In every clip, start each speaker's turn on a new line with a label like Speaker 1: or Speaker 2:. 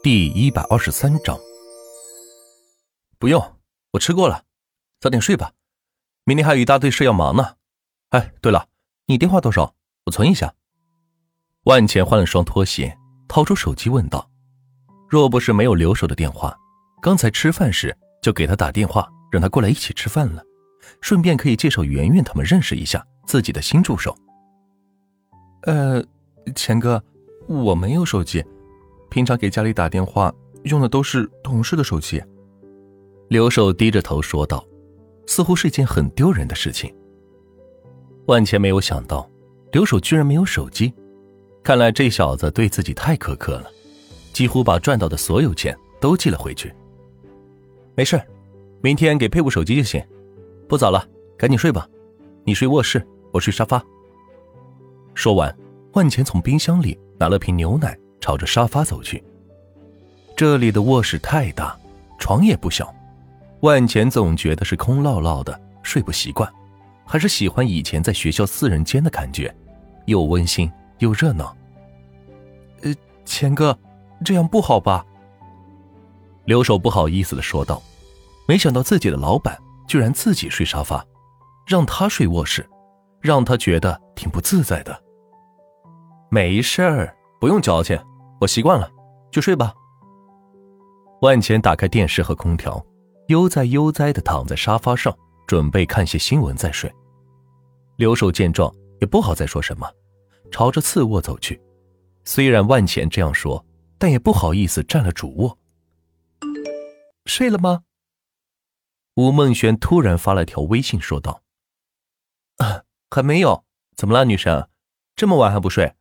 Speaker 1: 第一百二十三章，不用，我吃过了，早点睡吧，明天还有一大堆事要忙呢。哎，对了，你电话多少？我存一下。万钱换了双拖鞋，掏出手机问道：“若不是没有留守的电话，刚才吃饭时就给他打电话，让他过来一起吃饭了，顺便可以介绍圆圆他们认识一下自己的新助手。”呃，钱哥，我没有手机。平常给家里打电话用的都是同事的手机。刘守低着头说道，似乎是一件很丢人的事情。万钱没有想到，刘守居然没有手机，看来这小子对自己太苛刻了，几乎把赚到的所有钱都寄了回去。没事，明天给配部手机就行。不早了，赶紧睡吧。你睡卧室，我睡沙发。说完，万钱从冰箱里拿了瓶牛奶。朝着沙发走去。这里的卧室太大，床也不小，万钱总觉得是空落落的，睡不习惯，还是喜欢以前在学校四人间的感觉，又温馨又热闹。呃，钱哥，这样不好吧？刘守不好意思的说道，没想到自己的老板居然自己睡沙发，让他睡卧室，让他觉得挺不自在的。没事儿。不用矫情，我习惯了，去睡吧。万钱打开电视和空调，悠哉悠哉的躺在沙发上，准备看些新闻再睡。刘守见状也不好再说什么，朝着次卧走去。虽然万钱这样说，但也不好意思占了主卧。睡了吗？吴梦轩突然发了条微信说道：“啊，还没有，怎么了，女神？这么晚还不睡？”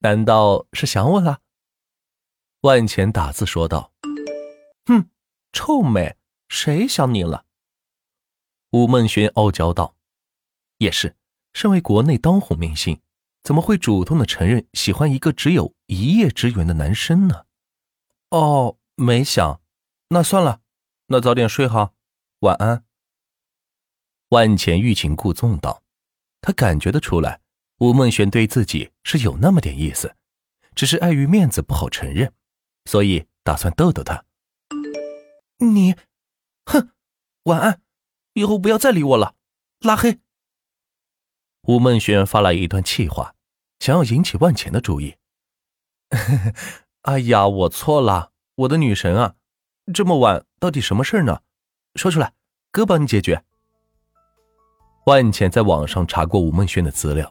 Speaker 1: 难道是想我了？万钱打字说道：“哼，臭美，谁想你了？”吴梦轩傲娇道：“也是，身为国内当红明星，怎么会主动的承认喜欢一个只有一夜之缘的男生呢？”哦，没想，那算了，那早点睡哈，晚安。万钱欲擒故纵道：“他感觉得出来。”吴梦璇对自己是有那么点意思，只是碍于面子不好承认，所以打算逗逗他。你，哼，晚安，以后不要再理我了，拉黑。吴梦轩发来一段气话，想要引起万钱的注意。哎呀，我错了，我的女神啊，这么晚到底什么事呢？说出来，哥帮你解决。万钱在网上查过吴梦轩的资料。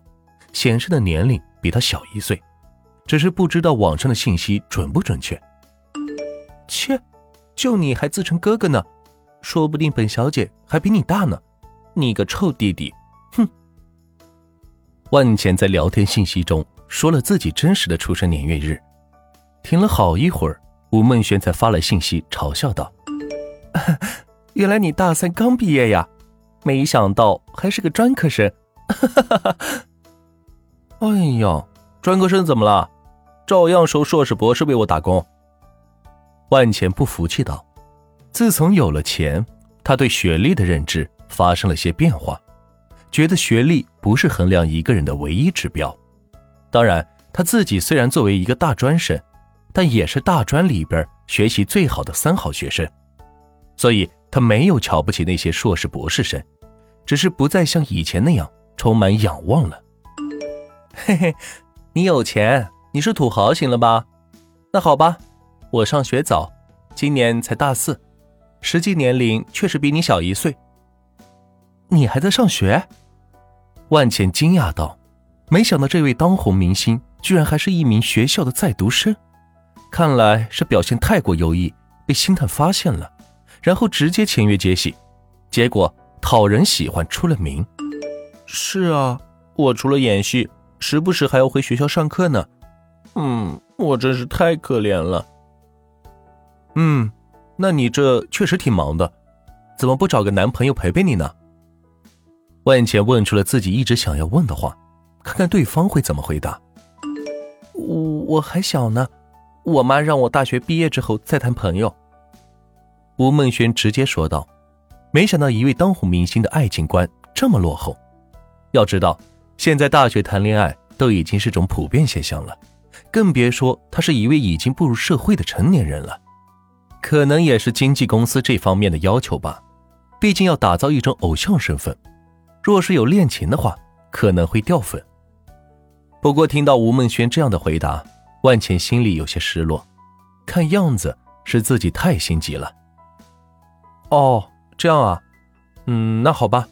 Speaker 1: 显示的年龄比他小一岁，只是不知道网上的信息准不准确。切，就你还自称哥哥呢，说不定本小姐还比你大呢，你个臭弟弟！哼。万浅在聊天信息中说了自己真实的出生年月日，停了好一会儿，吴梦轩才发来信息嘲笑道：“ 原来你大三刚毕业呀，没想到还是个专科生。”哈哈哈哈。哎呀，专科生怎么了？照样收硕士博士为我打工。万钱不服气道：“自从有了钱，他对学历的认知发生了些变化，觉得学历不是衡量一个人的唯一指标。当然，他自己虽然作为一个大专生，但也是大专里边学习最好的三好学生，所以他没有瞧不起那些硕士博士生，只是不再像以前那样充满仰望了。”嘿嘿，你有钱，你是土豪行了吧？那好吧，我上学早，今年才大四，实际年龄确实比你小一岁。你还在上学？万茜惊讶道：“没想到这位当红明星居然还是一名学校的在读生，看来是表现太过优异，被星探发现了，然后直接签约接戏，结果讨人喜欢出了名。”是啊，我除了演戏。时不时还要回学校上课呢，嗯，我真是太可怜了。嗯，那你这确实挺忙的，怎么不找个男朋友陪陪你呢？万茜问出了自己一直想要问的话，看看对方会怎么回答。我我还小呢，我妈让我大学毕业之后再谈朋友。吴梦轩直接说道，没想到一位当红明星的爱情观这么落后，要知道。现在大学谈恋爱都已经是种普遍现象了，更别说他是一位已经步入社会的成年人了。可能也是经纪公司这方面的要求吧，毕竟要打造一种偶像身份，若是有恋情的话，可能会掉粉。不过听到吴梦轩这样的回答，万茜心里有些失落，看样子是自己太心急了。哦，这样啊，嗯，那好吧，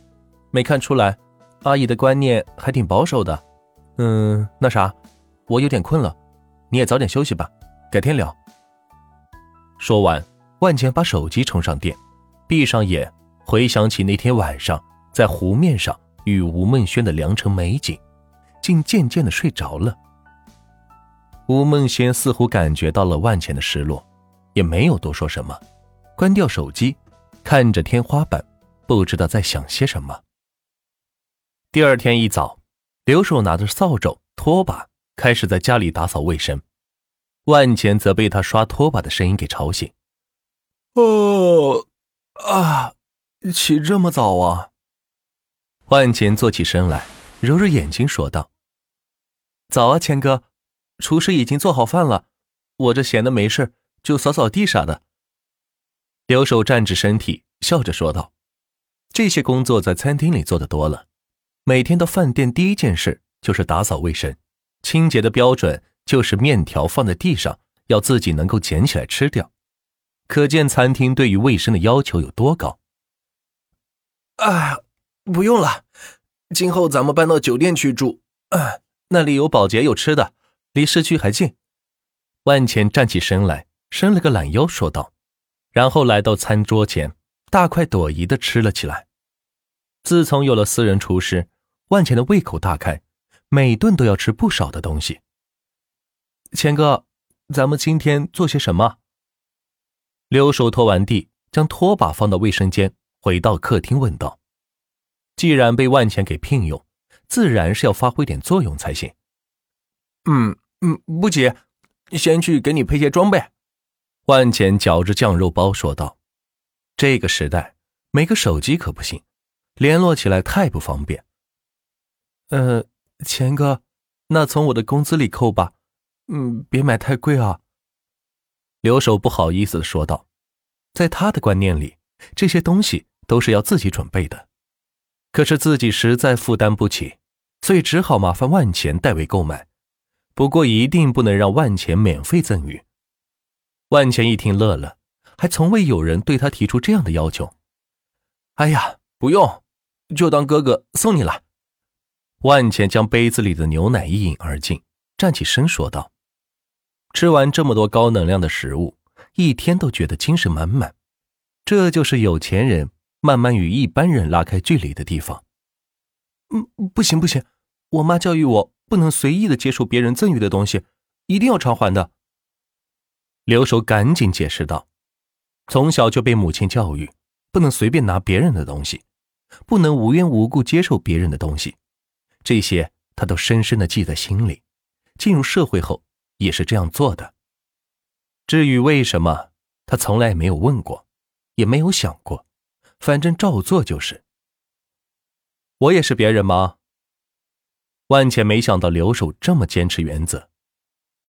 Speaker 1: 没看出来，阿姨的观念还挺保守的。嗯，那啥，我有点困了，你也早点休息吧，改天聊。说完，万茜把手机充上电，闭上眼，回想起那天晚上在湖面上与吴梦轩的良辰美景，竟渐渐的睡着了。吴梦轩似乎感觉到了万茜的失落，也没有多说什么，关掉手机，看着天花板，不知道在想些什么。第二天一早，刘守拿着扫帚、拖把，开始在家里打扫卫生。万钱则被他刷拖把的声音给吵醒。哦，啊，起这么早啊！万钱坐起身来，揉揉眼睛说道：“早啊，钱哥，厨师已经做好饭了，我这闲的没事，就扫扫地啥的。”刘守站直身体，笑着说道：“这些工作在餐厅里做的多了，每天到饭店第一件事就是打扫卫生，清洁的标准。”就是面条放在地上，要自己能够捡起来吃掉，可见餐厅对于卫生的要求有多高。啊，不用了，今后咱们搬到酒店去住，那里有保洁有吃的，离市区还近。万钱站起身来，伸了个懒腰，说道，然后来到餐桌前，大快朵颐的吃了起来。自从有了私人厨师，万钱的胃口大开，每顿都要吃不少的东西。钱哥，咱们今天做些什么？刘叔拖完地，将拖把放到卫生间，回到客厅问道：“既然被万钱给聘用，自然是要发挥点作用才行。”嗯嗯，不急，先去给你配些装备。”万钱嚼着酱肉包说道：“这个时代，没个手机可不行，联络起来太不方便。”呃，钱哥，那从我的工资里扣吧。嗯，别买太贵啊。刘守不好意思的说道，在他的观念里，这些东西都是要自己准备的，可是自己实在负担不起，所以只好麻烦万钱代为购买。不过一定不能让万钱免费赠予。万钱一听乐了，还从未有人对他提出这样的要求。哎呀，不用，就当哥哥送你了。万钱将杯子里的牛奶一饮而尽，站起身说道。吃完这么多高能量的食物，一天都觉得精神满满。这就是有钱人慢慢与一般人拉开距离的地方。嗯，不行不行，我妈教育我不能随意的接受别人赠予的东西，一定要偿还的。刘守赶紧解释道：“从小就被母亲教育，不能随便拿别人的东西，不能无缘无故接受别人的东西，这些他都深深的记在心里。进入社会后。”也是这样做的。至于为什么，他从来没有问过，也没有想过，反正照做就是。我也是别人吗？万千没想到留守这么坚持原则，